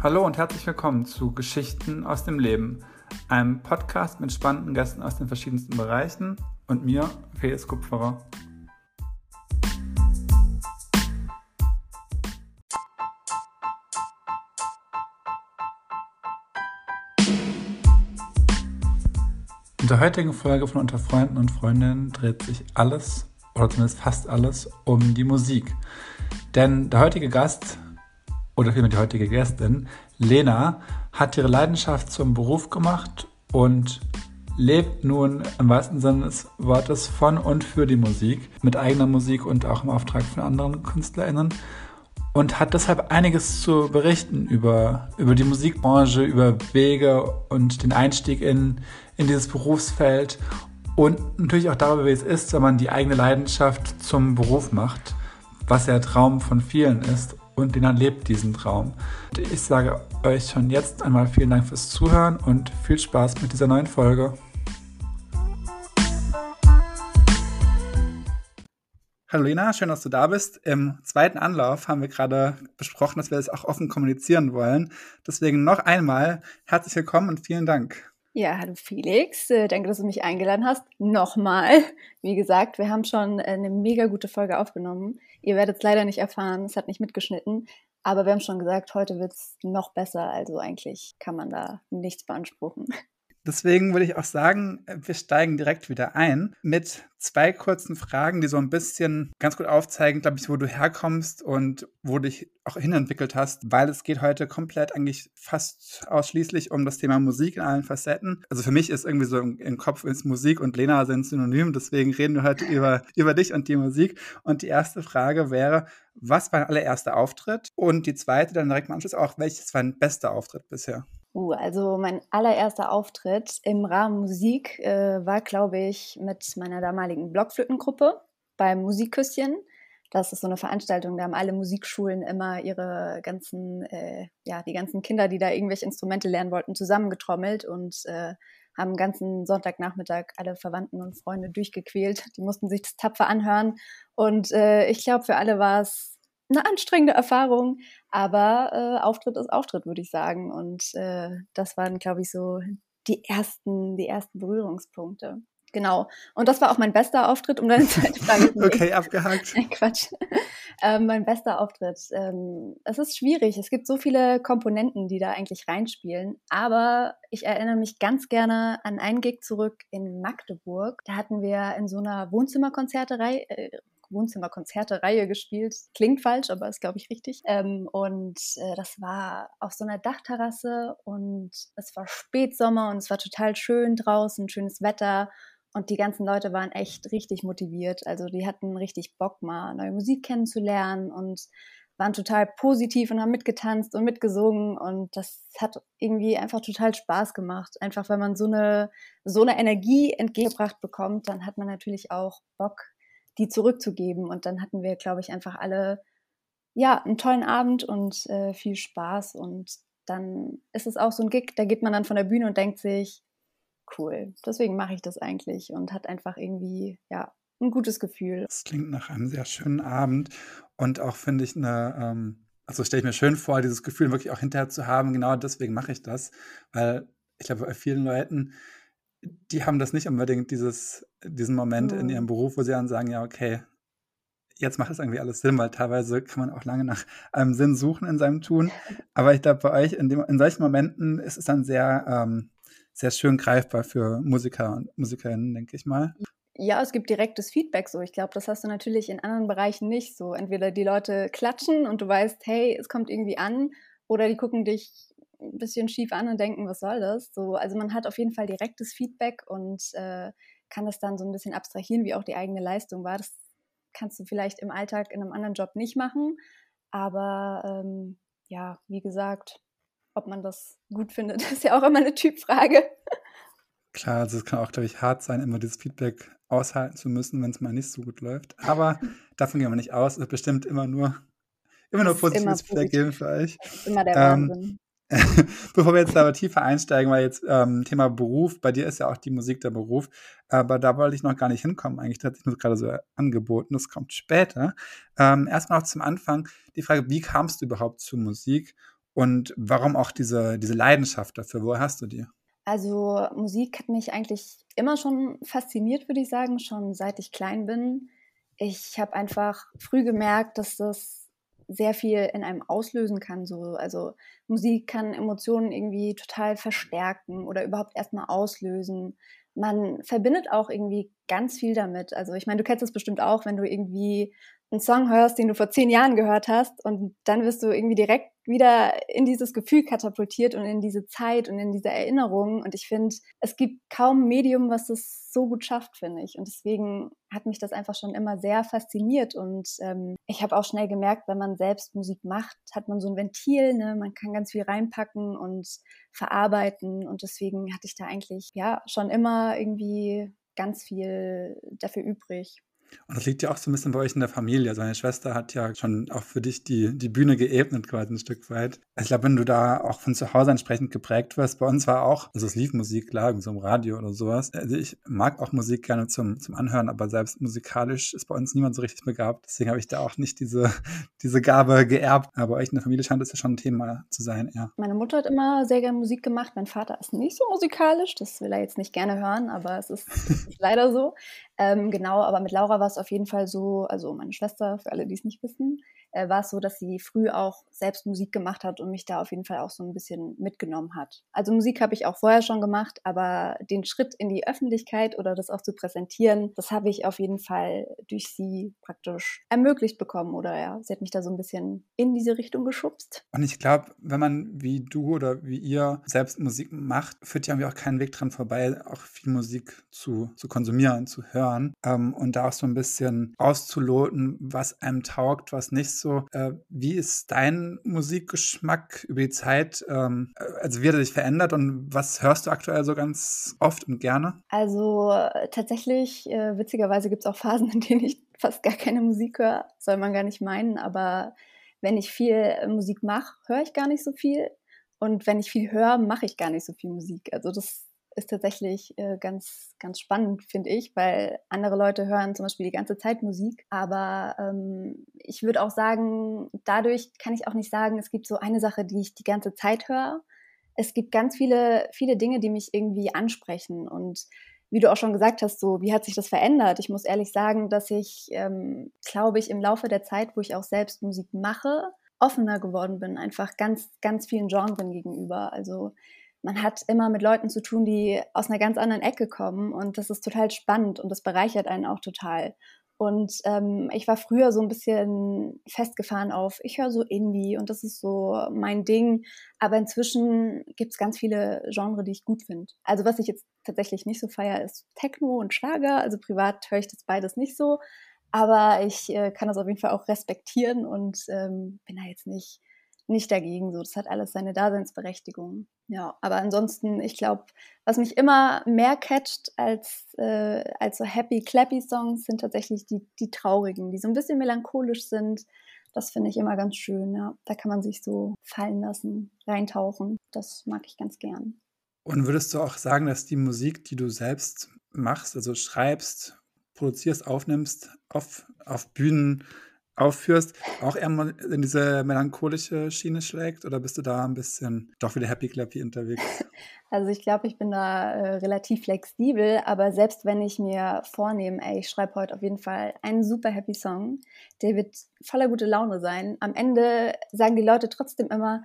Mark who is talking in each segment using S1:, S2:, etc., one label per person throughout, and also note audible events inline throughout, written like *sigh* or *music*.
S1: Hallo und herzlich willkommen zu Geschichten aus dem Leben, einem Podcast mit spannenden Gästen aus den verschiedensten Bereichen und mir, Felix Kupferer. In der heutigen Folge von Unter Freunden und Freundinnen dreht sich alles, oder zumindest fast alles, um die Musik. Denn der heutige Gast, oder vielmehr die heutige Gästin, Lena, hat ihre Leidenschaft zum Beruf gemacht und lebt nun im wahrsten Sinne des Wortes von und für die Musik, mit eigener Musik und auch im Auftrag von anderen KünstlerInnen und hat deshalb einiges zu berichten über, über die Musikbranche, über Wege und den Einstieg in, in dieses Berufsfeld und natürlich auch darüber, wie es ist, wenn man die eigene Leidenschaft zum Beruf macht, was ja Traum von vielen ist und Lena lebt diesen Traum. Ich sage euch schon jetzt einmal vielen Dank fürs Zuhören und viel Spaß mit dieser neuen Folge. Hallo Lena, schön, dass du da bist. Im zweiten Anlauf haben wir gerade besprochen, dass wir das auch offen kommunizieren wollen. Deswegen noch einmal herzlich willkommen und vielen Dank.
S2: Ja, hallo Felix. Äh, danke, dass du mich eingeladen hast. Nochmal. *laughs* Wie gesagt, wir haben schon eine mega gute Folge aufgenommen. Ihr werdet es leider nicht erfahren, es hat nicht mitgeschnitten. Aber wir haben schon gesagt, heute wird es noch besser. Also eigentlich kann man da nichts beanspruchen. *laughs*
S1: Deswegen würde ich auch sagen, wir steigen direkt wieder ein mit zwei kurzen Fragen, die so ein bisschen ganz gut aufzeigen, glaube ich, wo du herkommst und wo du dich auch hinentwickelt hast, weil es geht heute komplett eigentlich fast ausschließlich um das Thema Musik in allen Facetten. Also für mich ist irgendwie so im, im Kopf ist Musik und Lena sind synonym, deswegen reden wir heute über, über dich und die Musik. Und die erste Frage wäre, was war dein allererster Auftritt? Und die zweite dann direkt im Anschluss auch, welches war dein bester Auftritt bisher?
S2: Uh, also mein allererster Auftritt im Rahmen Musik äh, war, glaube ich, mit meiner damaligen Blockflötengruppe beim Musikküsschen. Das ist so eine Veranstaltung, da haben alle Musikschulen immer ihre ganzen, äh, ja, die ganzen Kinder, die da irgendwelche Instrumente lernen wollten, zusammengetrommelt und äh, haben den ganzen Sonntagnachmittag alle Verwandten und Freunde durchgequält. Die mussten sich das tapfer anhören. Und äh, ich glaube, für alle war es eine anstrengende Erfahrung, aber äh, Auftritt ist Auftritt, würde ich sagen. Und äh, das waren, glaube ich, so die ersten, die ersten Berührungspunkte. Genau. Und das war auch mein bester Auftritt, um deine *laughs* zweite Frage
S1: zu Okay, abgehakt.
S2: Quatsch. Ähm, mein bester Auftritt. Ähm, es ist schwierig. Es gibt so viele Komponenten, die da eigentlich reinspielen. Aber ich erinnere mich ganz gerne an einen Gig zurück in Magdeburg. Da hatten wir in so einer Wohnzimmerkonzerterei, äh, Wohnzimmerkonzerte-Reihe gespielt. Klingt falsch, aber ist, glaube ich, richtig. Ähm, und äh, das war auf so einer Dachterrasse und es war Spätsommer und es war total schön draußen, schönes Wetter. Und die ganzen Leute waren echt richtig motiviert. Also die hatten richtig Bock, mal neue Musik kennenzulernen und waren total positiv und haben mitgetanzt und mitgesungen und das hat irgendwie einfach total Spaß gemacht. Einfach wenn man so eine, so eine Energie entgegengebracht bekommt, dann hat man natürlich auch Bock, die zurückzugeben. Und dann hatten wir, glaube ich, einfach alle ja einen tollen Abend und äh, viel Spaß. Und dann ist es auch so ein Gig, da geht man dann von der Bühne und denkt sich, cool, deswegen mache ich das eigentlich und hat einfach irgendwie, ja, ein gutes Gefühl.
S1: Das klingt nach einem sehr schönen Abend und auch finde ich eine, ähm, also stelle ich mir schön vor, dieses Gefühl wirklich auch hinterher zu haben, genau deswegen mache ich das, weil ich glaube, bei vielen Leuten die haben das nicht unbedingt, dieses, diesen Moment mhm. in ihrem Beruf, wo sie dann sagen, ja, okay, jetzt macht es irgendwie alles Sinn, weil teilweise kann man auch lange nach einem Sinn suchen in seinem Tun. *laughs* Aber ich glaube, bei euch, in, dem, in solchen Momenten ist es dann sehr, ähm, sehr schön greifbar für Musiker und Musikerinnen, denke ich mal.
S2: Ja, es gibt direktes Feedback so. Ich glaube, das hast du natürlich in anderen Bereichen nicht so. Entweder die Leute klatschen und du weißt, hey, es kommt irgendwie an, oder die gucken dich ein bisschen schief an und denken, was soll das? So, also man hat auf jeden Fall direktes Feedback und äh, kann das dann so ein bisschen abstrahieren, wie auch die eigene Leistung war. Das kannst du vielleicht im Alltag in einem anderen Job nicht machen. Aber ähm, ja, wie gesagt, ob man das gut findet, *laughs* ist ja auch immer eine Typfrage.
S1: Klar, also es kann auch, glaube ich, hart sein, immer dieses Feedback aushalten zu müssen, wenn es mal nicht so gut läuft. Aber *laughs* davon gehen wir nicht aus. Es ist bestimmt immer nur, immer nur positives Feedback geben für euch.
S2: Das ist immer der ähm, Wahnsinn. *laughs*
S1: Bevor wir jetzt aber tiefer einsteigen, weil jetzt ähm, Thema Beruf, bei dir ist ja auch die Musik der Beruf, aber da wollte ich noch gar nicht hinkommen. Eigentlich hat sich nur gerade so angeboten, das kommt später. Ähm, erstmal noch zum Anfang die Frage, wie kamst du überhaupt zur Musik Und warum auch diese, diese Leidenschaft dafür? Woher hast du die?
S2: Also Musik hat mich eigentlich immer schon fasziniert, würde ich sagen, schon seit ich klein bin. Ich habe einfach früh gemerkt, dass das sehr viel in einem auslösen kann. So. Also Musik kann Emotionen irgendwie total verstärken oder überhaupt erstmal auslösen. Man verbindet auch irgendwie ganz viel damit. Also ich meine, du kennst es bestimmt auch, wenn du irgendwie einen Song hörst, den du vor zehn Jahren gehört hast und dann wirst du irgendwie direkt wieder in dieses Gefühl katapultiert und in diese Zeit und in diese Erinnerungen. Und ich finde, es gibt kaum Medium, was das so gut schafft, finde ich. Und deswegen hat mich das einfach schon immer sehr fasziniert. Und ähm, ich habe auch schnell gemerkt, wenn man selbst Musik macht, hat man so ein Ventil, ne? man kann ganz viel reinpacken und verarbeiten. Und deswegen hatte ich da eigentlich ja schon immer irgendwie ganz viel dafür übrig.
S1: Und das liegt ja auch so ein bisschen bei euch in der Familie. Also deine Schwester hat ja schon auch für dich die, die Bühne geebnet, quasi ein Stück weit. Also ich glaube, wenn du da auch von zu Hause entsprechend geprägt wirst, bei uns war auch, also es lief Musik, klar, so im Radio oder sowas. Also ich mag auch Musik gerne zum, zum Anhören, aber selbst musikalisch ist bei uns niemand so richtig begabt. Deswegen habe ich da auch nicht diese, *laughs* diese Gabe geerbt. Aber bei euch in der Familie scheint das ja schon ein Thema zu sein, ja.
S2: Meine Mutter hat immer sehr gerne Musik gemacht. Mein Vater ist nicht so musikalisch. Das will er jetzt nicht gerne hören, aber es ist *laughs* leider so. Ähm, genau, aber mit Laura war es auf jeden Fall so, also meine Schwester, für alle, die es nicht wissen, äh, war es so, dass sie früh auch selbst Musik gemacht hat und mich da auf jeden Fall auch so ein bisschen mitgenommen hat. Also Musik habe ich auch vorher schon gemacht, aber den Schritt in die Öffentlichkeit oder das auch zu präsentieren, das habe ich auf jeden Fall durch sie praktisch ermöglicht bekommen oder ja, sie hat mich da so ein bisschen in diese Richtung geschubst.
S1: Und ich glaube, wenn man wie du oder wie ihr selbst Musik macht, führt ja auch keinen Weg dran vorbei, auch viel Musik zu, zu konsumieren, zu hören ähm, und da auch so ein bisschen auszuloten, was einem taugt, was nicht so. Äh, wie ist dein Musikgeschmack über die Zeit? Ähm, äh, also wie hat er sich verändert und was hörst du aktuell so ganz oft und gerne?
S2: Also äh, tatsächlich, äh, witzigerweise gibt es auch Phasen, *laughs* in denen ich fast gar keine Musik höre. Soll man gar nicht meinen, aber wenn ich viel Musik mache, höre ich gar nicht so viel. Und wenn ich viel höre, mache ich gar nicht so viel Musik. Also das ist tatsächlich äh, ganz, ganz spannend, finde ich, weil andere Leute hören zum Beispiel die ganze Zeit Musik. Aber ähm, ich würde auch sagen, dadurch kann ich auch nicht sagen, es gibt so eine Sache, die ich die ganze Zeit höre. Es gibt ganz viele, viele Dinge, die mich irgendwie ansprechen. Und wie du auch schon gesagt hast, so, wie hat sich das verändert? Ich muss ehrlich sagen, dass ich, ähm, glaube ich, im Laufe der Zeit, wo ich auch selbst Musik mache, offener geworden bin, einfach ganz, ganz vielen Genren gegenüber. Also man hat immer mit Leuten zu tun, die aus einer ganz anderen Ecke kommen und das ist total spannend und das bereichert einen auch total. Und ähm, ich war früher so ein bisschen festgefahren auf, ich höre so Indie und das ist so mein Ding. Aber inzwischen gibt es ganz viele Genres, die ich gut finde. Also was ich jetzt tatsächlich nicht so feier, ist Techno und Schlager. Also privat höre ich das beides nicht so. Aber ich äh, kann das auf jeden Fall auch respektieren und ähm, bin da jetzt nicht nicht dagegen. So, das hat alles seine Daseinsberechtigung. Ja, aber ansonsten, ich glaube, was mich immer mehr catcht als, äh, als so happy, clappy Songs sind tatsächlich die, die traurigen, die so ein bisschen melancholisch sind. Das finde ich immer ganz schön. Ja, da kann man sich so fallen lassen, reintauchen. Das mag ich ganz gern.
S1: Und würdest du auch sagen, dass die Musik, die du selbst machst, also schreibst, produzierst, aufnimmst, auf, auf Bühnen, aufführst, auch eher in diese melancholische Schiene schlägt? Oder bist du da ein bisschen doch wieder happy clappy unterwegs? *laughs*
S2: Also ich glaube, ich bin da äh, relativ flexibel, aber selbst wenn ich mir vornehme, ey, ich schreibe heute auf jeden Fall einen super happy Song, der wird voller gute Laune sein. Am Ende sagen die Leute trotzdem immer,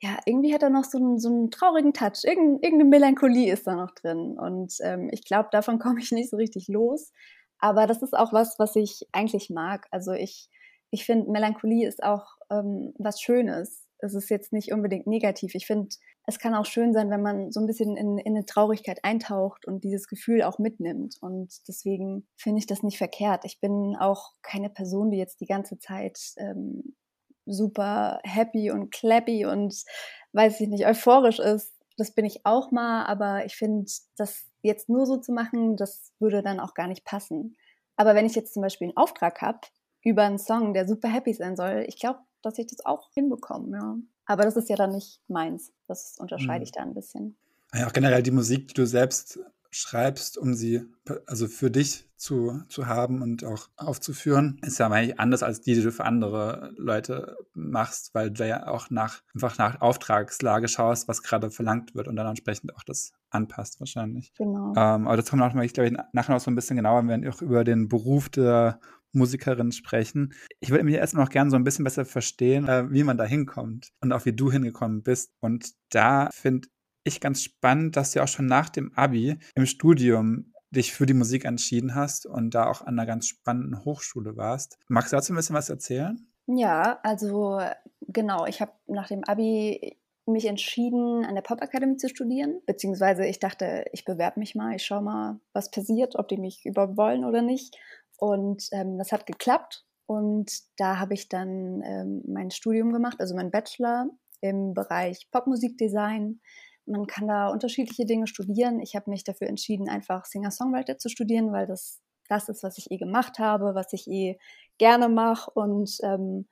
S2: ja, irgendwie hat er noch so einen, so einen traurigen Touch, Irgend, irgendeine Melancholie ist da noch drin. Und ähm, ich glaube, davon *laughs* komme ich nicht so richtig los. Aber das ist auch was, was ich eigentlich mag. Also ich ich finde, Melancholie ist auch ähm, was Schönes. Es ist jetzt nicht unbedingt negativ. Ich finde, es kann auch schön sein, wenn man so ein bisschen in, in eine Traurigkeit eintaucht und dieses Gefühl auch mitnimmt. Und deswegen finde ich das nicht verkehrt. Ich bin auch keine Person, die jetzt die ganze Zeit ähm, super happy und clappy und weiß ich nicht, euphorisch ist. Das bin ich auch mal, aber ich finde, das jetzt nur so zu machen, das würde dann auch gar nicht passen. Aber wenn ich jetzt zum Beispiel einen Auftrag habe, über einen Song, der super happy sein soll. Ich glaube, dass ich das auch hinbekomme, ja. Aber das ist ja dann nicht meins. Das unterscheide mhm. ich da ein bisschen.
S1: Ja, auch generell die Musik, die du selbst schreibst, um sie also für dich zu, zu haben und auch aufzuführen, ist ja eigentlich anders als die, die du für andere Leute machst, weil du ja auch nach, einfach nach Auftragslage schaust, was gerade verlangt wird und dann entsprechend auch das anpasst wahrscheinlich.
S2: Genau.
S1: Ähm, aber das kommt auch noch, ich glaube, nachher noch so ein bisschen genauer, wenn wir auch über den Beruf der Musikerin sprechen. Ich würde mich erstmal noch gerne so ein bisschen besser verstehen, äh, wie man da hinkommt und auch wie du hingekommen bist. Und da finde ich ganz spannend, dass du auch schon nach dem Abi im Studium dich für die Musik entschieden hast und da auch an einer ganz spannenden Hochschule warst. Magst du dazu ein bisschen was erzählen?
S2: Ja, also genau, ich habe nach dem Abi mich entschieden, an der Popakademie zu studieren, beziehungsweise ich dachte, ich bewerbe mich mal, ich schaue mal, was passiert, ob die mich überhaupt wollen oder nicht. Und ähm, das hat geklappt und da habe ich dann ähm, mein Studium gemacht, also mein Bachelor im Bereich Popmusikdesign man kann da unterschiedliche Dinge studieren. Ich habe mich dafür entschieden, einfach Singer-Songwriter zu studieren, weil das das ist, was ich eh gemacht habe, was ich eh gerne mache. Und ähm,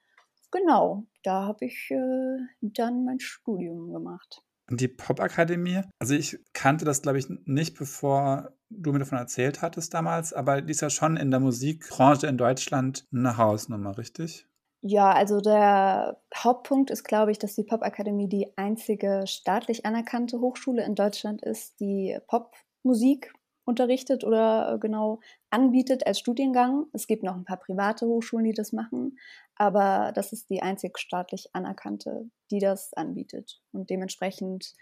S2: genau, da habe ich äh, dann mein Studium gemacht.
S1: Die Popakademie, also ich kannte das, glaube ich, nicht, bevor du mir davon erzählt hattest damals, aber die ist ja schon in der Musikbranche in Deutschland eine Hausnummer, richtig?
S2: Ja, also der Hauptpunkt ist, glaube ich, dass die Popakademie die einzige staatlich anerkannte Hochschule in Deutschland ist, die Popmusik unterrichtet oder äh, genau anbietet als Studiengang. Es gibt noch ein paar private Hochschulen, die das machen, aber das ist die einzig staatlich anerkannte, die das anbietet. Und dementsprechend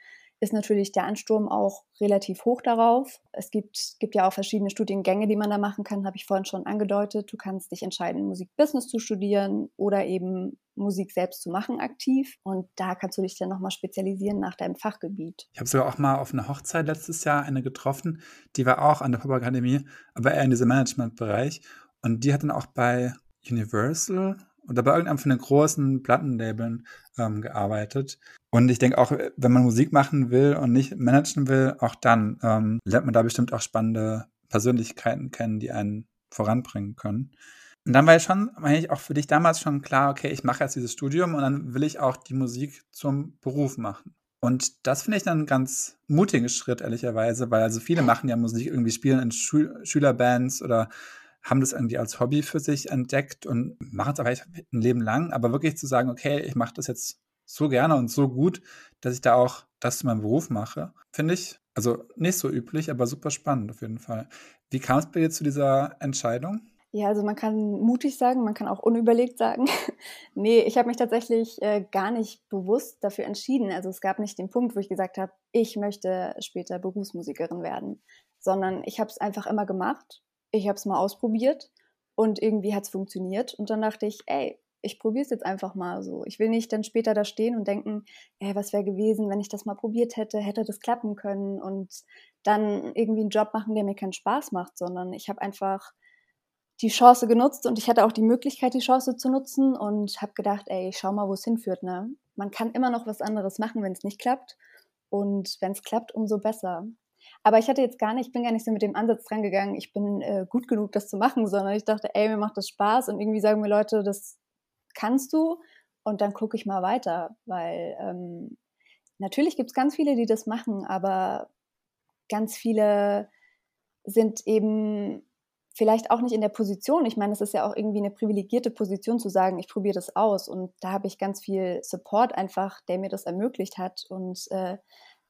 S2: ist natürlich der Ansturm auch relativ hoch darauf. Es gibt, gibt ja auch verschiedene Studiengänge, die man da machen kann, habe ich vorhin schon angedeutet. Du kannst dich entscheiden, Musikbusiness zu studieren oder eben Musik selbst zu machen aktiv. Und da kannst du dich dann nochmal spezialisieren nach deinem Fachgebiet.
S1: Ich habe sogar auch mal auf einer Hochzeit letztes Jahr eine getroffen, die war auch an der Popakademie, aber eher in diesem Managementbereich. Und die hat dann auch bei Universal oder bei irgendeinem von den großen Plattenlabeln ähm, gearbeitet. Und ich denke auch, wenn man Musik machen will und nicht managen will, auch dann ähm, lernt man da bestimmt auch spannende Persönlichkeiten kennen, die einen voranbringen können. Und dann war ja schon eigentlich auch für dich damals schon klar, okay, ich mache jetzt dieses Studium und dann will ich auch die Musik zum Beruf machen. Und das finde ich dann einen ganz mutigen Schritt, ehrlicherweise, weil also viele machen ja Musik irgendwie spielen in Schül Schülerbands oder haben das irgendwie als Hobby für sich entdeckt und machen es aber ein Leben lang. Aber wirklich zu sagen, okay, ich mache das jetzt so gerne und so gut, dass ich da auch das zu meinem Beruf mache, finde ich, also nicht so üblich, aber super spannend auf jeden Fall. Wie kam es bei dir zu dieser Entscheidung?
S2: Ja, also man kann mutig sagen, man kann auch unüberlegt sagen. *laughs* nee, ich habe mich tatsächlich äh, gar nicht bewusst dafür entschieden. Also es gab nicht den Punkt, wo ich gesagt habe, ich möchte später Berufsmusikerin werden, sondern ich habe es einfach immer gemacht ich habe es mal ausprobiert und irgendwie hat es funktioniert. Und dann dachte ich, ey, ich probiere es jetzt einfach mal so. Ich will nicht dann später da stehen und denken, ey, was wäre gewesen, wenn ich das mal probiert hätte, hätte das klappen können und dann irgendwie einen Job machen, der mir keinen Spaß macht, sondern ich habe einfach die Chance genutzt und ich hatte auch die Möglichkeit, die Chance zu nutzen und habe gedacht, ey, ich schau mal, wo es hinführt. Ne? Man kann immer noch was anderes machen, wenn es nicht klappt. Und wenn es klappt, umso besser. Aber ich hatte jetzt gar nicht, ich bin gar nicht so mit dem Ansatz dran gegangen, ich bin äh, gut genug, das zu machen, sondern ich dachte, ey, mir macht das Spaß und irgendwie sagen mir Leute, das kannst du und dann gucke ich mal weiter, weil ähm, natürlich gibt es ganz viele, die das machen, aber ganz viele sind eben vielleicht auch nicht in der Position. Ich meine, es ist ja auch irgendwie eine privilegierte Position zu sagen, ich probiere das aus. Und da habe ich ganz viel Support einfach, der mir das ermöglicht hat. Und äh,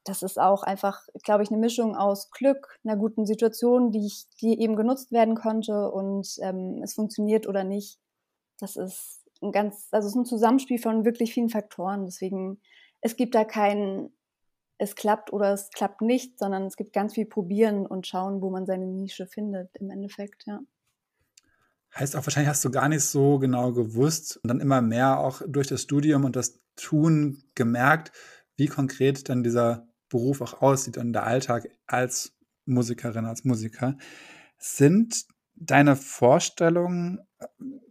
S2: das ist auch einfach, glaube ich, eine Mischung aus Glück, einer guten Situation, die, ich, die eben genutzt werden konnte und ähm, es funktioniert oder nicht. Das ist ein ganz, also es ist ein Zusammenspiel von wirklich vielen Faktoren. Deswegen, es gibt da kein, es klappt oder es klappt nicht, sondern es gibt ganz viel probieren und schauen, wo man seine Nische findet im Endeffekt, ja.
S1: Heißt auch, wahrscheinlich hast du gar nicht so genau gewusst und dann immer mehr auch durch das Studium und das Tun gemerkt, wie konkret dann dieser Beruf auch aussieht und der Alltag als Musikerin, als Musiker. Sind deine Vorstellungen,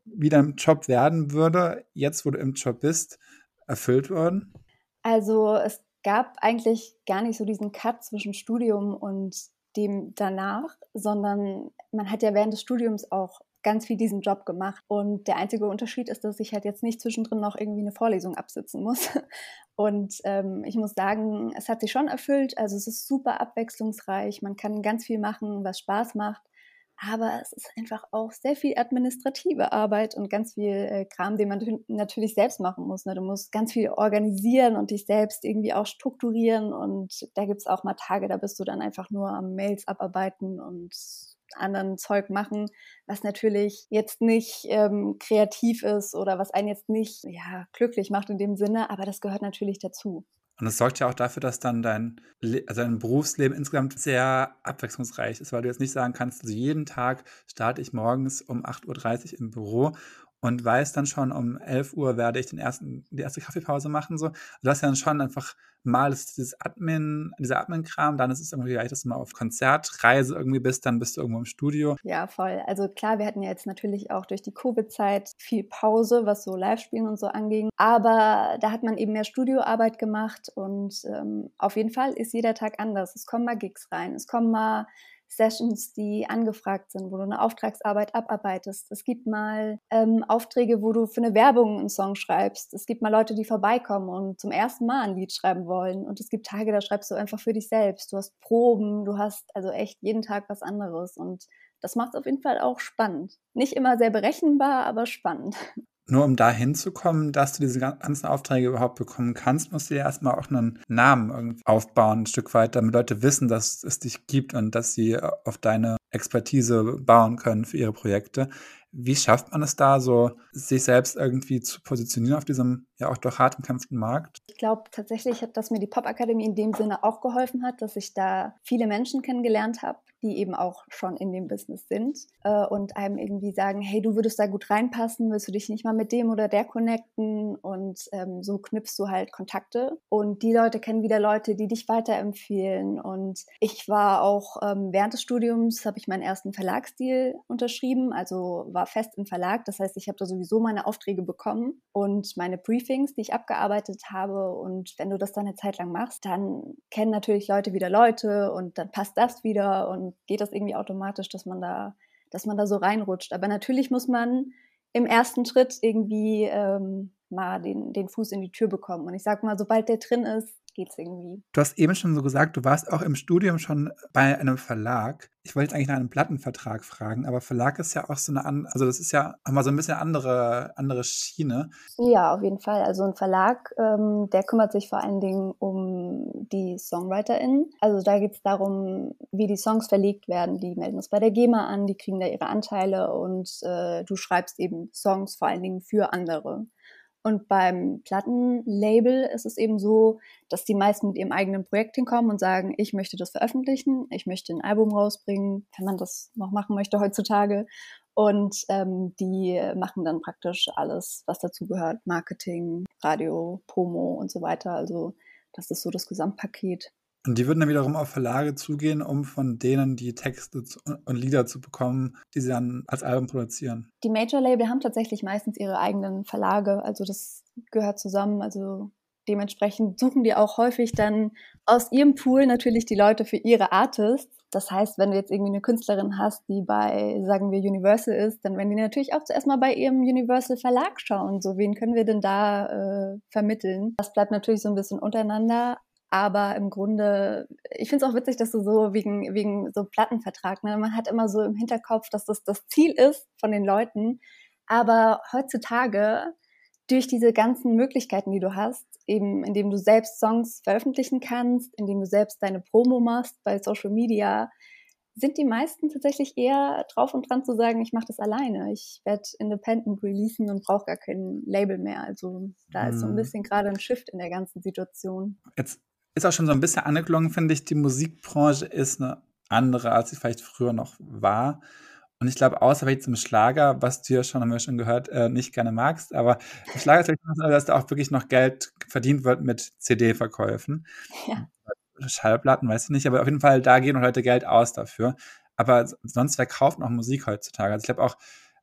S1: wie dein Job werden würde, jetzt wo du im Job bist, erfüllt worden?
S2: Also es gab eigentlich gar nicht so diesen Cut zwischen Studium und dem danach, sondern man hat ja während des Studiums auch ganz viel diesen Job gemacht. Und der einzige Unterschied ist, dass ich halt jetzt nicht zwischendrin noch irgendwie eine Vorlesung absitzen muss. *laughs* Und ähm, ich muss sagen, es hat sich schon erfüllt. Also es ist super abwechslungsreich. Man kann ganz viel machen, was Spaß macht. Aber es ist einfach auch sehr viel administrative Arbeit und ganz viel äh, Kram, den man natürlich selbst machen muss. Ne? Du musst ganz viel organisieren und dich selbst irgendwie auch strukturieren. Und da gibt es auch mal Tage, da bist du dann einfach nur am Mails abarbeiten und anderen Zeug machen, was natürlich jetzt nicht ähm, kreativ ist oder was einen jetzt nicht ja, glücklich macht in dem Sinne, aber das gehört natürlich dazu.
S1: Und das sorgt ja auch dafür, dass dann dein, also dein Berufsleben insgesamt sehr abwechslungsreich ist, weil du jetzt nicht sagen kannst, also jeden Tag starte ich morgens um 8.30 Uhr im Büro und weiß dann schon, um 11 Uhr werde ich den ersten, die erste Kaffeepause machen. So. Du hast ja dann schon einfach mal dieses Admin, dieser Admin-Kram, dann ist es irgendwie gleich, dass du mal auf Konzertreise irgendwie bist, dann bist du irgendwo im Studio.
S2: Ja, voll. Also klar, wir hatten ja jetzt natürlich auch durch die Covid-Zeit viel Pause, was so Live-Spielen und so anging. Aber da hat man eben mehr Studioarbeit gemacht und ähm, auf jeden Fall ist jeder Tag anders. Es kommen mal Gigs rein, es kommen mal Sessions, die angefragt sind, wo du eine Auftragsarbeit abarbeitest. Es gibt mal ähm, Aufträge, wo du für eine Werbung einen Song schreibst. Es gibt mal Leute, die vorbeikommen und zum ersten Mal ein Lied schreiben wollen. Und es gibt Tage, da schreibst du einfach für dich selbst. Du hast Proben, du hast also echt jeden Tag was anderes. Und das macht es auf jeden Fall auch spannend. Nicht immer sehr berechenbar, aber spannend. *laughs*
S1: nur um da hinzukommen, dass du diese ganzen Aufträge überhaupt bekommen kannst, musst du ja erstmal auch einen Namen aufbauen, ein Stück weit, damit Leute wissen, dass es dich gibt und dass sie auf deine Expertise bauen können für ihre Projekte. Wie schafft man es da, so sich selbst irgendwie zu positionieren auf diesem ja auch doch hart umkämpften Markt?
S2: Ich glaube tatsächlich, dass mir die Popakademie in dem Sinne auch geholfen hat, dass ich da viele Menschen kennengelernt habe, die eben auch schon in dem Business sind äh, und einem irgendwie sagen, hey, du würdest da gut reinpassen, willst du dich nicht mal mit dem oder der connecten? Und ähm, so knüpfst du halt Kontakte und die Leute kennen wieder Leute, die dich weiterempfehlen. Und ich war auch ähm, während des Studiums, habe ich meinen ersten Verlagsdeal unterschrieben, also war fest im Verlag. Das heißt, ich habe da sowieso meine Aufträge bekommen und meine Briefings, die ich abgearbeitet habe. Und wenn du das dann eine Zeit lang machst, dann kennen natürlich Leute wieder Leute und dann passt das wieder und geht das irgendwie automatisch, dass man da, dass man da so reinrutscht. Aber natürlich muss man im ersten Schritt irgendwie ähm, mal den, den Fuß in die Tür bekommen. Und ich sag mal, sobald der drin ist, geht's irgendwie.
S1: Du hast eben schon so gesagt, du warst auch im Studium schon bei einem Verlag. Ich wollte eigentlich nach einem Plattenvertrag fragen, aber Verlag ist ja auch so eine, also das ist ja auch mal so ein bisschen andere, andere Schiene.
S2: Ja, auf jeden Fall. Also ein Verlag, ähm, der kümmert sich vor allen Dingen um die SongwriterInnen. Also da geht es darum, wie die Songs verlegt werden. Die melden es bei der GEMA an, die kriegen da ihre Anteile und äh, du schreibst eben Songs vor allen Dingen für andere. Und beim Plattenlabel ist es eben so, dass die meisten mit ihrem eigenen Projekt hinkommen und sagen, ich möchte das veröffentlichen, ich möchte ein Album rausbringen, wenn man das noch machen möchte heutzutage. Und ähm, die machen dann praktisch alles, was dazu gehört, Marketing, Radio, Promo und so weiter. Also das ist so das Gesamtpaket.
S1: Und die würden dann wiederum auf Verlage zugehen, um von denen die Texte und Lieder zu bekommen, die sie dann als Album produzieren.
S2: Die Major-Label haben tatsächlich meistens ihre eigenen Verlage, also das gehört zusammen. Also dementsprechend suchen die auch häufig dann aus ihrem Pool natürlich die Leute für ihre Artists. Das heißt, wenn du jetzt irgendwie eine Künstlerin hast, die bei, sagen wir, Universal ist, dann werden die natürlich auch zuerst mal bei ihrem Universal Verlag schauen. So, wen können wir denn da äh, vermitteln? Das bleibt natürlich so ein bisschen untereinander. Aber im Grunde, ich finde es auch witzig, dass du so wegen, wegen so Plattenvertrag, ne? man hat immer so im Hinterkopf, dass das das Ziel ist von den Leuten. Aber heutzutage, durch diese ganzen Möglichkeiten, die du hast, eben indem du selbst Songs veröffentlichen kannst, indem du selbst deine Promo machst bei Social Media, sind die meisten tatsächlich eher drauf und dran zu sagen, ich mache das alleine. Ich werde independent releasen und brauche gar kein Label mehr. Also da ist so ein mhm. bisschen gerade ein Shift in der ganzen Situation.
S1: Jetzt ist auch schon so ein bisschen angeklungen, finde ich, die Musikbranche ist eine andere, als sie vielleicht früher noch war. Und ich glaube, außer vielleicht zum Schlager, was du ja schon, haben wir schon gehört, äh, nicht gerne magst, aber im Schlager ist es so, dass da auch wirklich noch Geld verdient wird mit CD-Verkäufen. Ja. Schallplatten, weiß ich nicht, aber auf jeden Fall, da gehen Leute Geld aus dafür. Aber sonst, wer kauft noch Musik heutzutage? Also ich glaube auch,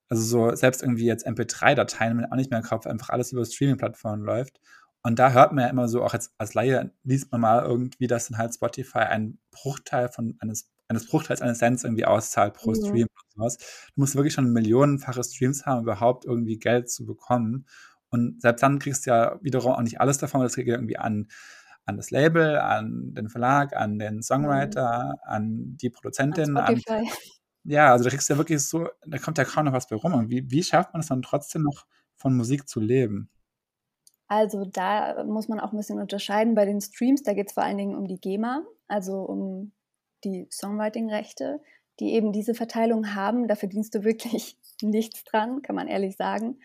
S1: also so selbst irgendwie jetzt MP3-Dateien, wenn man auch nicht mehr kauft, einfach alles über Streaming-Plattformen läuft. Und da hört man ja immer so, auch als, als Laie liest man mal irgendwie, dass dann halt Spotify einen Bruchteil von eines eines Bruchteils eines Cents irgendwie auszahlt pro mhm. Stream und sowas. Du musst wirklich schon millionenfache Streams haben, um überhaupt irgendwie Geld zu bekommen. Und selbst dann kriegst du ja wiederum auch nicht alles davon, weil das geht irgendwie an, an das Label, an den Verlag, an den Songwriter, mhm. an die Produzentin, an, ja, also da kriegst du ja wirklich so, da kommt ja kaum noch was bei rum. Und wie, wie schafft man es dann trotzdem noch von Musik zu leben?
S2: Also da muss man auch ein bisschen unterscheiden bei den Streams. Da geht es vor allen Dingen um die GEMA, also um die Songwriting-Rechte, die eben diese Verteilung haben. Da verdienst du wirklich *laughs* nichts dran, kann man ehrlich sagen.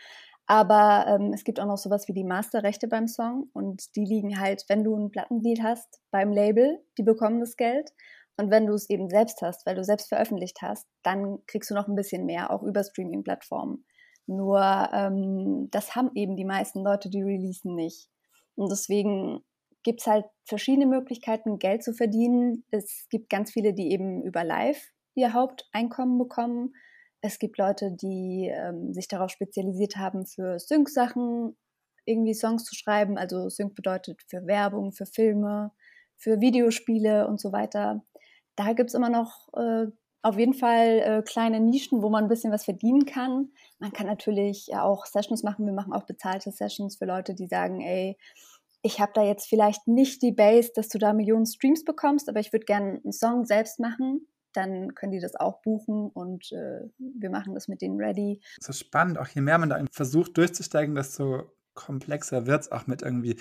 S2: Aber ähm, es gibt auch noch sowas wie die Masterrechte beim Song und die liegen halt, wenn du ein Plattenlied hast, beim Label, die bekommen das Geld. Und wenn du es eben selbst hast, weil du selbst veröffentlicht hast, dann kriegst du noch ein bisschen mehr, auch über Streaming-Plattformen. Nur ähm, das haben eben die meisten Leute, die releasen nicht. Und deswegen gibt es halt verschiedene Möglichkeiten, Geld zu verdienen. Es gibt ganz viele, die eben über Live ihr Haupteinkommen bekommen. Es gibt Leute, die ähm, sich darauf spezialisiert haben, für Sync-Sachen irgendwie Songs zu schreiben. Also Sync bedeutet für Werbung, für Filme, für Videospiele und so weiter. Da gibt es immer noch äh, auf jeden Fall äh, kleine Nischen, wo man ein bisschen was verdienen kann. Man kann natürlich auch Sessions machen. Wir machen auch bezahlte Sessions für Leute, die sagen, ey, ich habe da jetzt vielleicht nicht die Base, dass du da Millionen Streams bekommst, aber ich würde gerne einen Song selbst machen. Dann können die das auch buchen und äh, wir machen das mit denen ready.
S1: So spannend, auch je mehr man da versucht durchzusteigen, desto komplexer wird es auch mit irgendwie,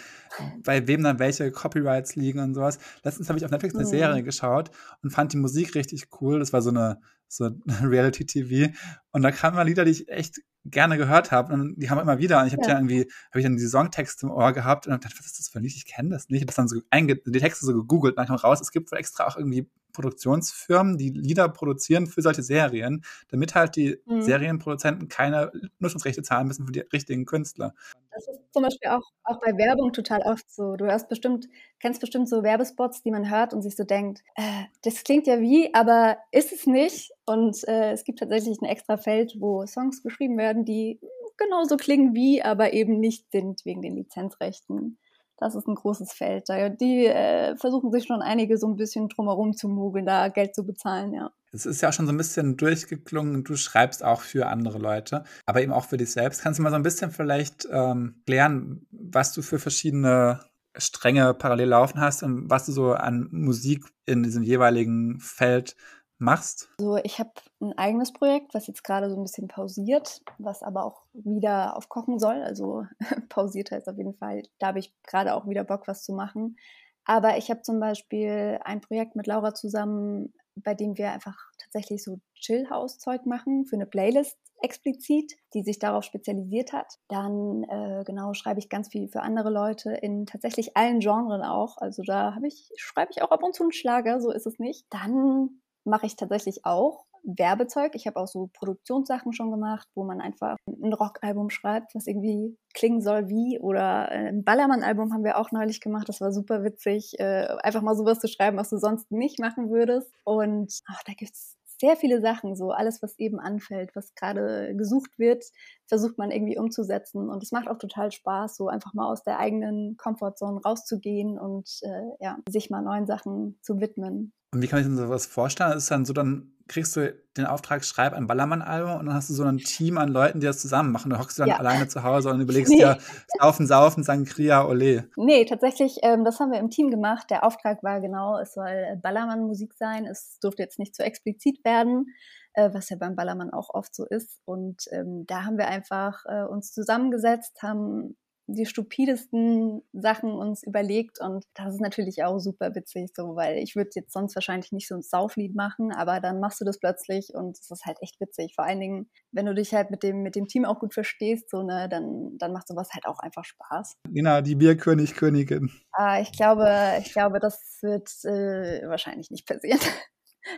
S1: bei wem dann welche Copyrights liegen und sowas. Letztens habe ich auf Netflix eine mhm. Serie geschaut und fand die Musik richtig cool. Das war so eine so *laughs* Reality-TV. Und da kamen mal Lieder, die ich echt gerne gehört habe. Und die haben immer wieder. Und ich habe ja. irgendwie, habe ich dann die Songtexte im Ohr gehabt und habe gedacht, was ist das für ein Lied? Ich kenne das nicht. Ich habe das dann so einge die Texte so gegoogelt und dann kam raus, es gibt wohl extra auch irgendwie Produktionsfirmen, die Lieder produzieren für solche Serien, damit halt die mhm. Serienproduzenten keine Nutzungsrechte zahlen müssen für die richtigen Künstler.
S2: Das ist zum Beispiel auch, auch bei Werbung total oft so. Du hast bestimmt, kennst bestimmt so Werbespots, die man hört und sich so denkt, äh, das klingt ja wie, aber ist es nicht? Und äh, es gibt tatsächlich ein extra Feld, wo Songs geschrieben werden, die genauso klingen wie, aber eben nicht sind wegen den Lizenzrechten das ist ein großes Feld. Die äh, versuchen sich schon einige so ein bisschen drumherum zu mogeln, da Geld zu bezahlen, ja.
S1: Es ist ja auch schon so ein bisschen durchgeklungen, du schreibst auch für andere Leute, aber eben auch für dich selbst. Kannst du mal so ein bisschen vielleicht ähm, klären, was du für verschiedene Stränge parallel laufen hast und was du so an Musik in diesem jeweiligen Feld machst?
S2: Also ich habe ein eigenes Projekt, was jetzt gerade so ein bisschen pausiert, was aber auch wieder aufkochen soll. Also *laughs* pausiert heißt auf jeden Fall, da habe ich gerade auch wieder Bock, was zu machen. Aber ich habe zum Beispiel ein Projekt mit Laura zusammen, bei dem wir einfach tatsächlich so Chill-House-Zeug machen für eine Playlist explizit, die sich darauf spezialisiert hat. Dann äh, genau schreibe ich ganz viel für andere Leute in tatsächlich allen Genres auch. Also da habe ich schreibe ich auch ab und zu einen Schlager, so ist es nicht. Dann mache ich tatsächlich auch Werbezeug. Ich habe auch so Produktionssachen schon gemacht, wo man einfach ein Rockalbum schreibt, was irgendwie klingen soll wie. Oder äh, ein Ballermann-Album haben wir auch neulich gemacht. Das war super witzig, äh, einfach mal sowas zu schreiben, was du sonst nicht machen würdest. Und ach, da gibt's sehr viele Sachen, so alles, was eben anfällt, was gerade gesucht wird, versucht man irgendwie umzusetzen. Und es macht auch total Spaß, so einfach mal aus der eigenen Komfortzone rauszugehen und äh, ja, sich mal neuen Sachen zu widmen.
S1: Und wie kann ich mir sowas vorstellen? Das ist dann so, dann kriegst du den Auftrag, schreib ein Ballermann-Album und dann hast du so ein Team an Leuten, die das zusammen machen. Du hockst dann ja. alleine zu Hause und überlegst nee. dir, saufen, saufen, Sangria, ole.
S2: Nee, tatsächlich, ähm, das haben wir im Team gemacht. Der Auftrag war genau, es soll Ballermann-Musik sein. Es durfte jetzt nicht zu explizit werden, äh, was ja beim Ballermann auch oft so ist. Und ähm, da haben wir einfach äh, uns zusammengesetzt, haben die stupidesten Sachen uns überlegt und das ist natürlich auch super witzig, so, weil ich würde jetzt sonst wahrscheinlich nicht so ein Sauflied machen, aber dann machst du das plötzlich und es ist halt echt witzig. Vor allen Dingen, wenn du dich halt mit dem, mit dem Team auch gut verstehst, so, ne, dann, dann macht sowas halt auch einfach Spaß.
S1: Nina, die Bierkönig, Königin.
S2: Ah, ich glaube, ich glaube, das wird äh, wahrscheinlich nicht passieren. *laughs*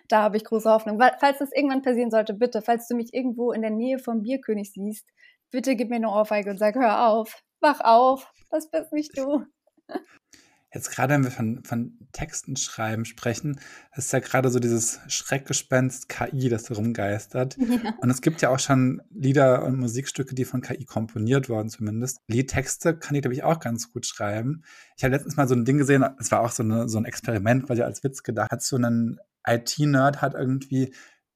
S2: da habe ich große Hoffnung. Falls das irgendwann passieren sollte, bitte, falls du mich irgendwo in der Nähe vom Bierkönig siehst, bitte gib mir eine Ohrfeige und sag, hör auf wach auf, das bist nicht du.
S1: Jetzt gerade, wenn wir von, von Texten schreiben sprechen, ist ja gerade so dieses Schreckgespenst KI, das rumgeistert. *laughs* Ja. Und es gibt ja auch schon Lieder und Musikstücke, die von KI komponiert wurden zumindest. Liedtexte kann ich, glaube ich, auch ganz gut schreiben. Ich habe letztens mal so ein Ding gesehen, es war auch so, eine, so ein Experiment, weil ich als Witz gedacht hat, so einen IT-Nerd hat irgendwie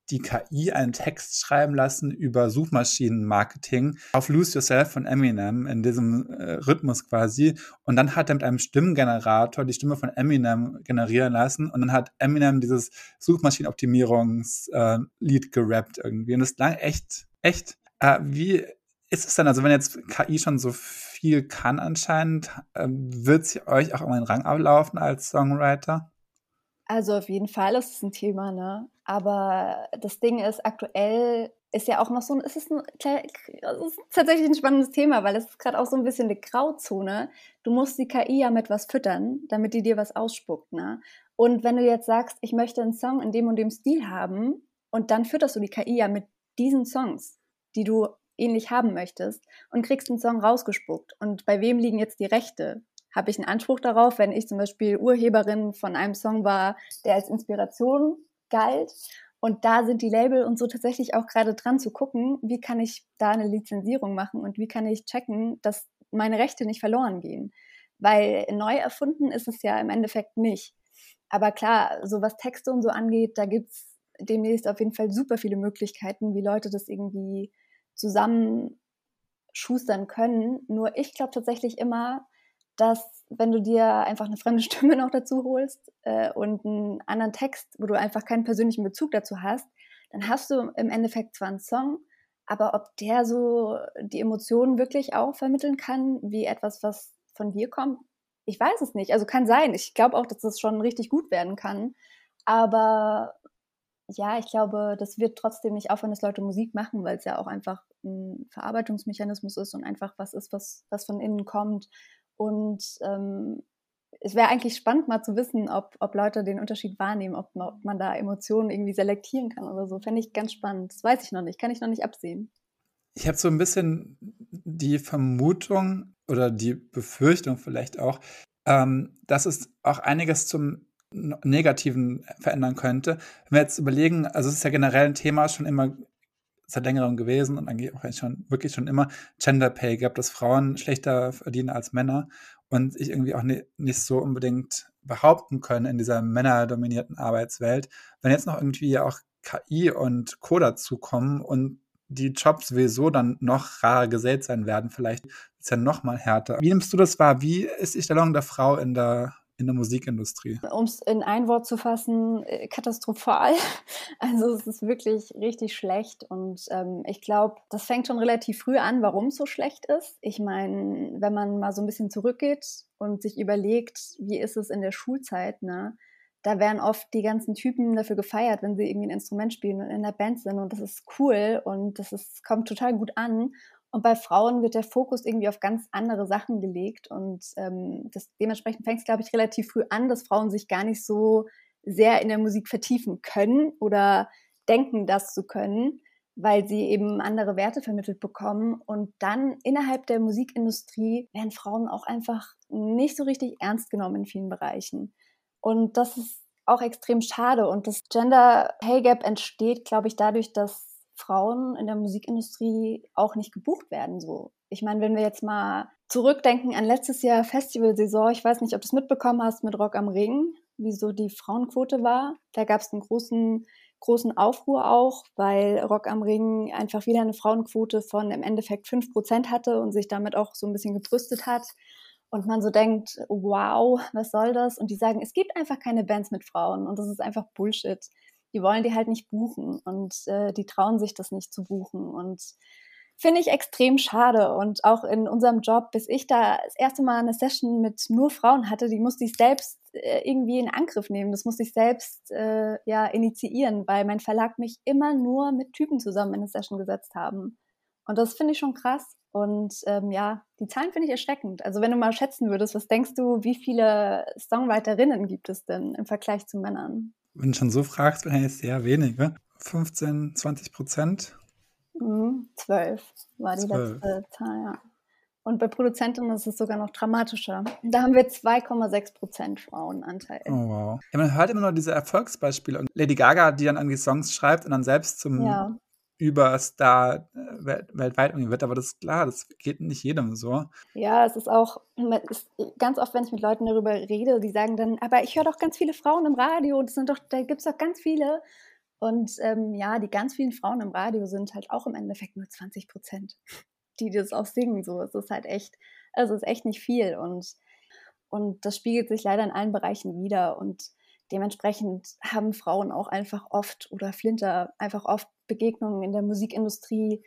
S1: die KI einen Text schreiben lassen über Suchmaschinenmarketing auf Lose Yourself von Eminem in diesem äh, Rhythmus quasi. Und dann hat er mit einem Stimmgenerator die Stimme von Eminem generieren lassen und dann hat Eminem dieses Suchmaschinenoptimierungslied äh, gerappt irgendwie. Und das klang echt, echt. Äh, wie ist es dann, also wenn jetzt KI schon so viel kann anscheinend, äh, wird sie euch auch immer einen Rang ablaufen als Songwriter?
S2: Also auf jeden Fall ist es ein Thema, ne? Aber das Ding ist, aktuell ist ja auch noch so ein, es ist, ein, es tatsächlich ein spannendes Thema, weil es ist gerade auch so ein bisschen eine Grauzone. Du musst die KI ja mit was füttern, damit die dir was ausspuckt, ne? Und wenn du jetzt sagst, ich möchte einen Song in dem und dem Stil haben, und dann fütterst du die KI ja mit diesen Songs, die du ähnlich haben möchtest, und kriegst einen Song rausgespuckt. Und bei wem liegen jetzt die Rechte? Habe ich einen Anspruch darauf, wenn ich zum Beispiel Urheberin von einem Song war, der als Inspiration galt. Und da sind die Label und so tatsächlich auch gerade dran zu gucken, wie kann ich da eine Lizenzierung machen und wie kann ich checken, dass meine Rechte nicht verloren gehen. Weil neu erfunden ist es ja im Endeffekt nicht. Aber klar, so was Texte und so angeht, da gibt's demnächst auf jeden Fall super viele Möglichkeiten, wie Leute das irgendwie zusammen schustern können. Nur ich glaube tatsächlich immer, dass wenn du dir einfach eine fremde *laughs* Stimme noch dazu holst äh, und einen anderen Text, wo du einfach keinen persönlichen Bezug dazu hast, dann hast du im Endeffekt zwar einen Song, aber ob der so die Emotionen wirklich auch vermitteln kann, wie etwas, was von dir kommt, ich weiß es nicht. Also kann sein. Ich glaube auch, dass das schon richtig gut werden kann. Aber ja, ich glaube, das wird trotzdem nicht aufhören, dass Leute Musik machen, weil es ja auch einfach ein Verarbeitungsmechanismus ist und einfach was ist, was, was von innen kommt und ähm, es wäre eigentlich spannend, mal zu wissen, ob, ob Leute den Unterschied wahrnehmen, ob man, ob man da Emotionen irgendwie selektieren kann oder so. Fände ich ganz spannend. Das weiß ich noch nicht, kann ich noch nicht absehen.
S1: Ich habe so ein bisschen die Vermutung oder die Befürchtung vielleicht auch, ähm, dass es auch einiges zum Negativen verändern könnte. Wenn wir jetzt überlegen, also es ist ja generell ein Thema schon immer seit längerem gewesen und eigentlich auch schon wirklich schon immer Gender Pay gab, dass Frauen schlechter verdienen als Männer und sich irgendwie auch nicht, nicht so unbedingt behaupten können in dieser männerdominierten Arbeitswelt. Wenn jetzt noch irgendwie auch KI und Co. dazukommen und die Jobs sowieso dann noch rar gesät sein werden, vielleicht ist ja noch mal härter. Wie nimmst du das wahr? Wie ist die Stellung der Frau in der in der Musikindustrie?
S2: Um es in ein Wort zu fassen, äh, katastrophal. *laughs* Also es ist wirklich richtig schlecht und ähm, ich glaube, das fängt schon relativ früh an, warum es so schlecht ist. Ich meine, wenn man mal so ein bisschen zurückgeht und sich überlegt, wie ist es in der Schulzeit, ne? Da werden oft die ganzen Typen dafür gefeiert, wenn sie irgendwie ein Instrument spielen und in der Band sind und das ist cool und das ist, kommt total gut an. Und bei Frauen wird der Fokus irgendwie auf ganz andere Sachen gelegt. Und ähm, das, dementsprechend fängt es, glaube ich, relativ früh an, dass Frauen sich gar nicht so sehr in der Musik vertiefen können oder denken, das zu können, weil sie eben andere Werte vermittelt bekommen. Und dann innerhalb der Musikindustrie werden Frauen auch einfach nicht so richtig ernst genommen in vielen Bereichen. Und das ist auch extrem schade. Und das Gender Pay Gap entsteht, glaube ich, dadurch, dass Frauen in der Musikindustrie auch nicht gebucht werden. So, ich meine, wenn wir jetzt mal zurückdenken an letztes Jahr Festivalsaison, ich weiß nicht, ob du es mitbekommen hast mit Rock am Ring, wie so die Frauenquote war. Da gab es einen großen großen Aufruhr auch, weil Rock am Ring einfach wieder eine Frauenquote von im Endeffekt 5% hatte und sich damit auch so ein bisschen gebrüstet hat. Und man so denkt, wow, was soll das? Und die sagen, es gibt einfach keine Bands mit Frauen und das ist einfach Bullshit die wollen die halt nicht buchen und äh, die trauen sich das nicht zu buchen und finde ich extrem schade und auch in unserem Job, bis ich da das erste Mal eine Session mit nur Frauen hatte, die musste ich selbst äh, irgendwie in Angriff nehmen, das musste ich selbst äh, ja initiieren, weil mein Verlag mich immer nur mit Typen zusammen in eine Session gesetzt haben und das finde ich schon krass und ähm, ja, die Zahlen finde ich erschreckend. Also wenn du mal schätzen würdest, was denkst du, wie viele Songwriterinnen gibt es denn im Vergleich zu Männern?
S1: Wenn du schon so fragst, wäre es sehr wenige. 15, 20 Prozent?
S2: Mhm, 12 war die 12. letzte Zahl, ja. Und bei Produzentinnen ist es sogar noch dramatischer. Da haben wir 2,6 Prozent Frauenanteil.
S1: Oh, wow. Ja, man hört immer nur diese Erfolgsbeispiele. Und Lady Gaga, die dann irgendwie Songs schreibt und dann selbst zum ja. Überstar äh, weltweit irgendwie wird, aber das ist klar, das geht nicht jedem so.
S2: Ja, es ist auch ist ganz oft, wenn ich mit Leuten darüber rede, die sagen dann, aber ich höre doch ganz viele Frauen im Radio, das sind doch, da gibt es doch ganz viele. Und ähm, ja, die ganz vielen Frauen im Radio sind halt auch im Endeffekt nur 20 Prozent, die das auch singen. So, es ist halt echt, es ist echt nicht viel. Und, und das spiegelt sich leider in allen Bereichen wieder. Und dementsprechend haben Frauen auch einfach oft oder Flinter einfach oft Begegnungen in der Musikindustrie,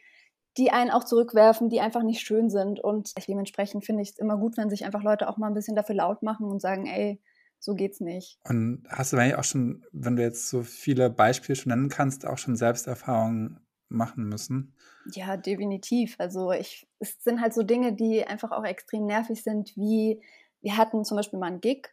S2: die einen auch zurückwerfen, die einfach nicht schön sind. Und dementsprechend finde ich es immer gut, wenn sich einfach Leute auch mal ein bisschen dafür laut machen und sagen, ey, so geht's nicht.
S1: Und hast du eigentlich auch schon, wenn du jetzt so viele Beispiele schon nennen kannst, auch schon Selbsterfahrungen machen müssen?
S2: Ja, definitiv. Also ich, es sind halt so Dinge, die einfach auch extrem nervig sind, wie wir hatten zum Beispiel mal einen Gig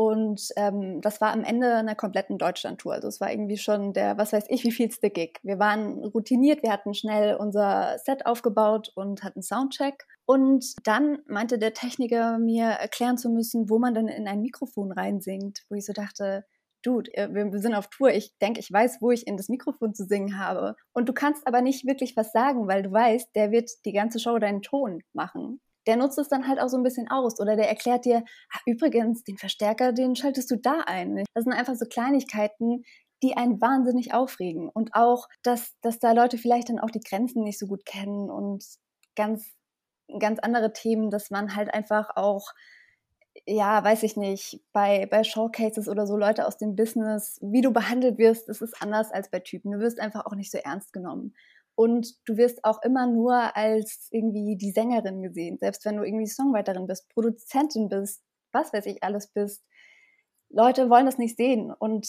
S2: und ähm, das war am Ende einer kompletten Deutschlandtour. Also es war irgendwie schon der, was weiß ich, wie vielste Gig. Wir waren routiniert, wir hatten schnell unser Set aufgebaut und hatten Soundcheck. Und dann meinte der Techniker mir erklären zu müssen, wo man dann in ein Mikrofon reinsingt, wo ich so dachte, Dude, äh, wir sind auf Tour. Ich denke, ich weiß, wo ich in das Mikrofon zu singen habe. Und du kannst aber nicht wirklich was sagen, weil du weißt, der wird die ganze Show deinen Ton machen der nutzt es dann halt auch so ein bisschen aus oder der erklärt dir, ah, übrigens, den Verstärker, den schaltest du da ein. Das sind einfach so Kleinigkeiten, die einen wahnsinnig aufregen. Und auch, dass, dass da Leute vielleicht dann auch die Grenzen nicht so gut kennen und ganz, ganz andere Themen, dass man halt einfach auch, ja, weiß ich nicht, bei, bei Showcases oder so Leute aus dem Business, wie du behandelt wirst, das ist anders als bei Typen. Du wirst einfach auch nicht so ernst genommen. Und du wirst auch immer nur als irgendwie die Sängerin gesehen, selbst wenn du irgendwie Songwriterin bist, Produzentin bist, was weiß ich alles bist. Leute wollen das nicht sehen. Und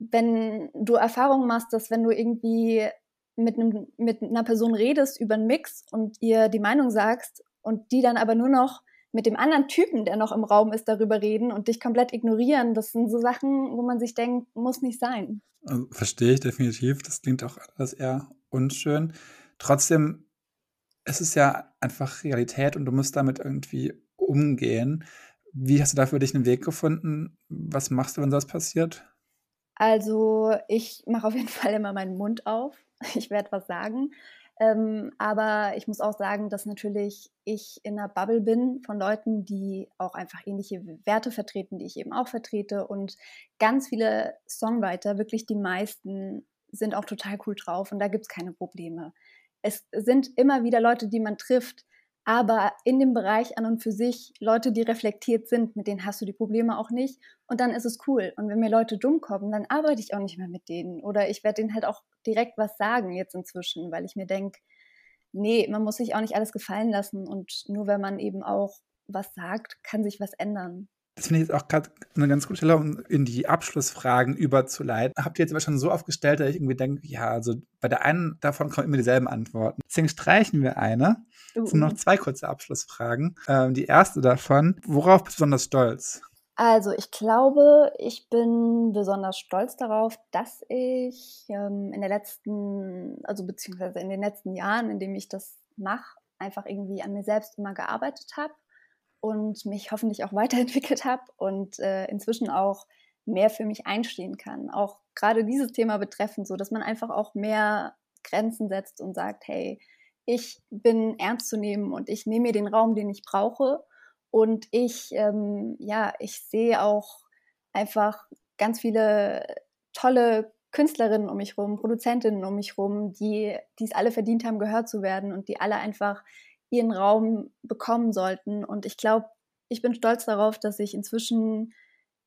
S2: wenn du Erfahrungen machst, dass wenn du irgendwie mit, einem, mit einer Person redest über einen Mix und ihr die Meinung sagst und die dann aber nur noch mit dem anderen Typen, der noch im Raum ist, darüber reden und dich komplett ignorieren, das sind so Sachen, wo man sich denkt, muss nicht sein.
S1: Also, verstehe ich definitiv. Das klingt auch alles eher unschön. Trotzdem es ist ja einfach Realität und du musst damit irgendwie umgehen. Wie hast du da für dich einen Weg gefunden? Was machst du, wenn das passiert?
S2: Also ich mache auf jeden *laughs* Fall immer meinen Mund auf. *laughs* Ich werde was sagen. Ähm, aber ich muss auch sagen, dass natürlich ich in einer Bubble bin von Leuten, die auch einfach ähnliche Werte vertreten, die ich eben auch vertrete. Und ganz viele Songwriter, wirklich die meisten, sind auch total cool drauf und da gibt es keine Probleme. Es sind immer wieder Leute, die man trifft, aber in dem Bereich an und für sich Leute, die reflektiert sind, mit denen hast du die Probleme auch nicht und dann ist es cool. Und wenn mir Leute dumm kommen, dann arbeite ich auch nicht mehr mit denen oder ich werde denen halt auch direkt was sagen jetzt inzwischen, weil ich mir denke, nee, man muss sich auch nicht alles gefallen lassen und nur wenn man eben auch was sagt, kann sich was ändern. Das finde ich jetzt auch gerade eine ganz gute Stelle, um in die Abschlussfragen überzuleiten. Habt ihr jetzt aber schon so aufgestellt, dass ich irgendwie denke, ja, also bei der einen davon kommen immer dieselben Antworten. Deswegen streichen wir eine. Es sind noch zwei kurze Abschlussfragen. Ähm, die erste davon, worauf bist du besonders stolz? Also ich glaube, ich bin besonders stolz darauf, dass ich ähm, in der letzten, also beziehungsweise in den letzten Jahren, in dem ich das mache, einfach irgendwie an mir selbst immer gearbeitet habe und mich hoffentlich auch *laughs* weiterentwickelt habe und äh, inzwischen auch mehr für mich einstehen kann. Auch gerade dieses Thema betreffend, so dass man einfach auch mehr Grenzen setzt und sagt, hey, ich bin ernst zu nehmen und ich nehme mir den Raum, den ich brauche. Und ich, ähm, ja, ich sehe auch einfach ganz viele tolle Künstlerinnen um mich rum, Produzentinnen um mich rum, die es alle verdient haben, gehört zu werden und die alle einfach ihren Raum bekommen sollten. Und ich glaube, ich bin stolz darauf, dass ich inzwischen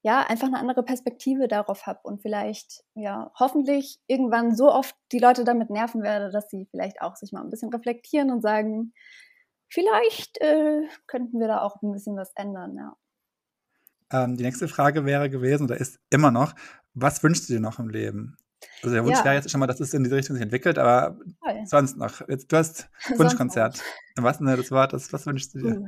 S2: ja einfach eine andere Perspektive darauf habe und vielleicht ja hoffentlich irgendwann so oft die Leute damit nerven werde, dass sie vielleicht auch sich mal ein bisschen reflektieren und sagen, vielleicht äh, könnten wir da auch ein bisschen was ändern. Ja. Ähm, die nächste Frage wäre gewesen oder ist immer noch, was wünschst du dir noch im Leben? Also der Wunsch ja. wäre jetzt schon mal, dass es in diese Richtung sich entwickelt, aber Toll. sonst noch. Jetzt, du hast *laughs* Wunschkonzert. Was ist denn das Wort? Das, was wünschst du dir? Uh.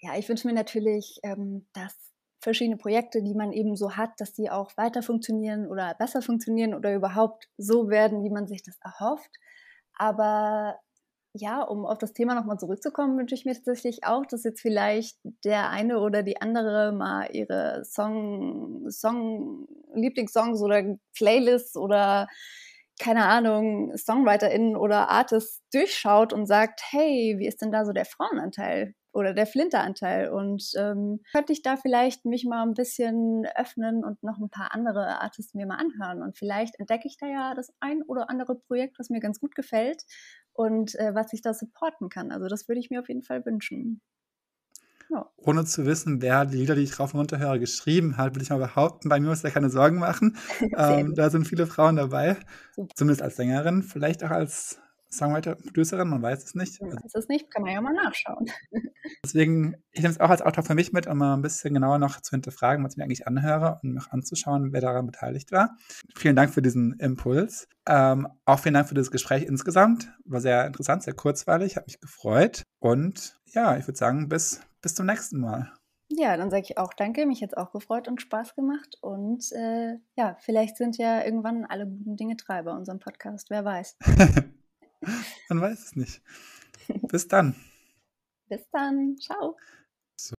S2: Ja, ich wünsche mir natürlich, ähm, dass verschiedene Projekte, die man eben so hat, dass die auch weiter funktionieren oder besser funktionieren oder überhaupt so werden, wie man sich das erhofft. Aber ja, um auf das Thema nochmal zurückzukommen, wünsche ich mir tatsächlich auch, dass jetzt vielleicht der eine oder die andere mal ihre Song, Song, Lieblingssongs oder Playlists oder keine Ahnung, SongwriterInnen oder Artists durchschaut und sagt, hey, wie ist denn da so der Frauenanteil? oder der Flinteranteil. Und ähm, könnte ich da vielleicht mich mal ein bisschen öffnen und noch ein paar andere Artists mir mal anhören. Und vielleicht entdecke ich da ja das ein oder andere Projekt, was mir ganz gut gefällt und äh, was ich da supporten kann. Also das würde ich mir auf jeden Fall wünschen.
S1: Ja. Ohne zu wissen, wer die Lieder, die ich rauf und runter höre, geschrieben hat, würde ich mal behaupten, bei mir muss er keine Sorgen machen. *laughs* ähm, da sind viele Frauen dabei, Super. zumindest als Sängerin, vielleicht auch als Songwriter, Producerin, man weiß es nicht.
S2: Man weiß es nicht, kann man ja mal nachschauen. *laughs*
S1: Deswegen, ich nehme es auch als Autor für mich mit, um mal ein bisschen genauer noch zu hinterfragen, was ich mir eigentlich anhöre und mich anzuschauen, wer daran beteiligt war. Vielen Dank für diesen Impuls. Ähm, auch vielen Dank für das Gespräch insgesamt. War sehr interessant, sehr kurzweilig, hat mich gefreut. Und ja, ich würde sagen, bis, bis zum nächsten Mal.
S2: Ja, dann sage ich auch danke. Mich hat es auch gefreut und Spaß gemacht. Und äh, ja, vielleicht sind ja irgendwann alle guten Dinge drei bei unserem Podcast. Wer weiß. *laughs* *laughs*
S1: Man weiß es nicht. Bis dann.
S2: Bis dann. Ciao. So.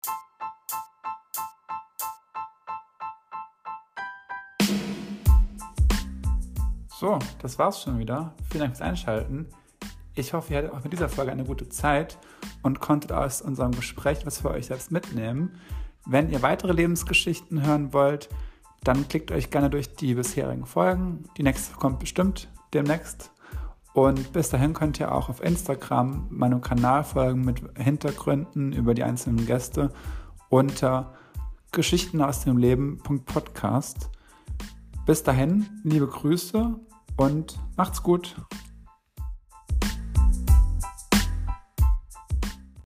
S1: So, das war's schon wieder. Vielen Dank fürs Einschalten. Ich hoffe, ihr hattet auch mit dieser Folge eine gute Zeit und konntet aus unserem Gespräch was für euch selbst mitnehmen. Wenn ihr weitere Lebensgeschichten hören wollt, dann klickt euch gerne durch die bisherigen Folgen. Die nächste kommt bestimmt demnächst. Und bis dahin könnt ihr auch auf Instagram meinem Kanal folgen mit Hintergründen über die einzelnen Gäste unter Geschichten aus dem Leben.podcast. Bis dahin, liebe Grüße und macht's gut.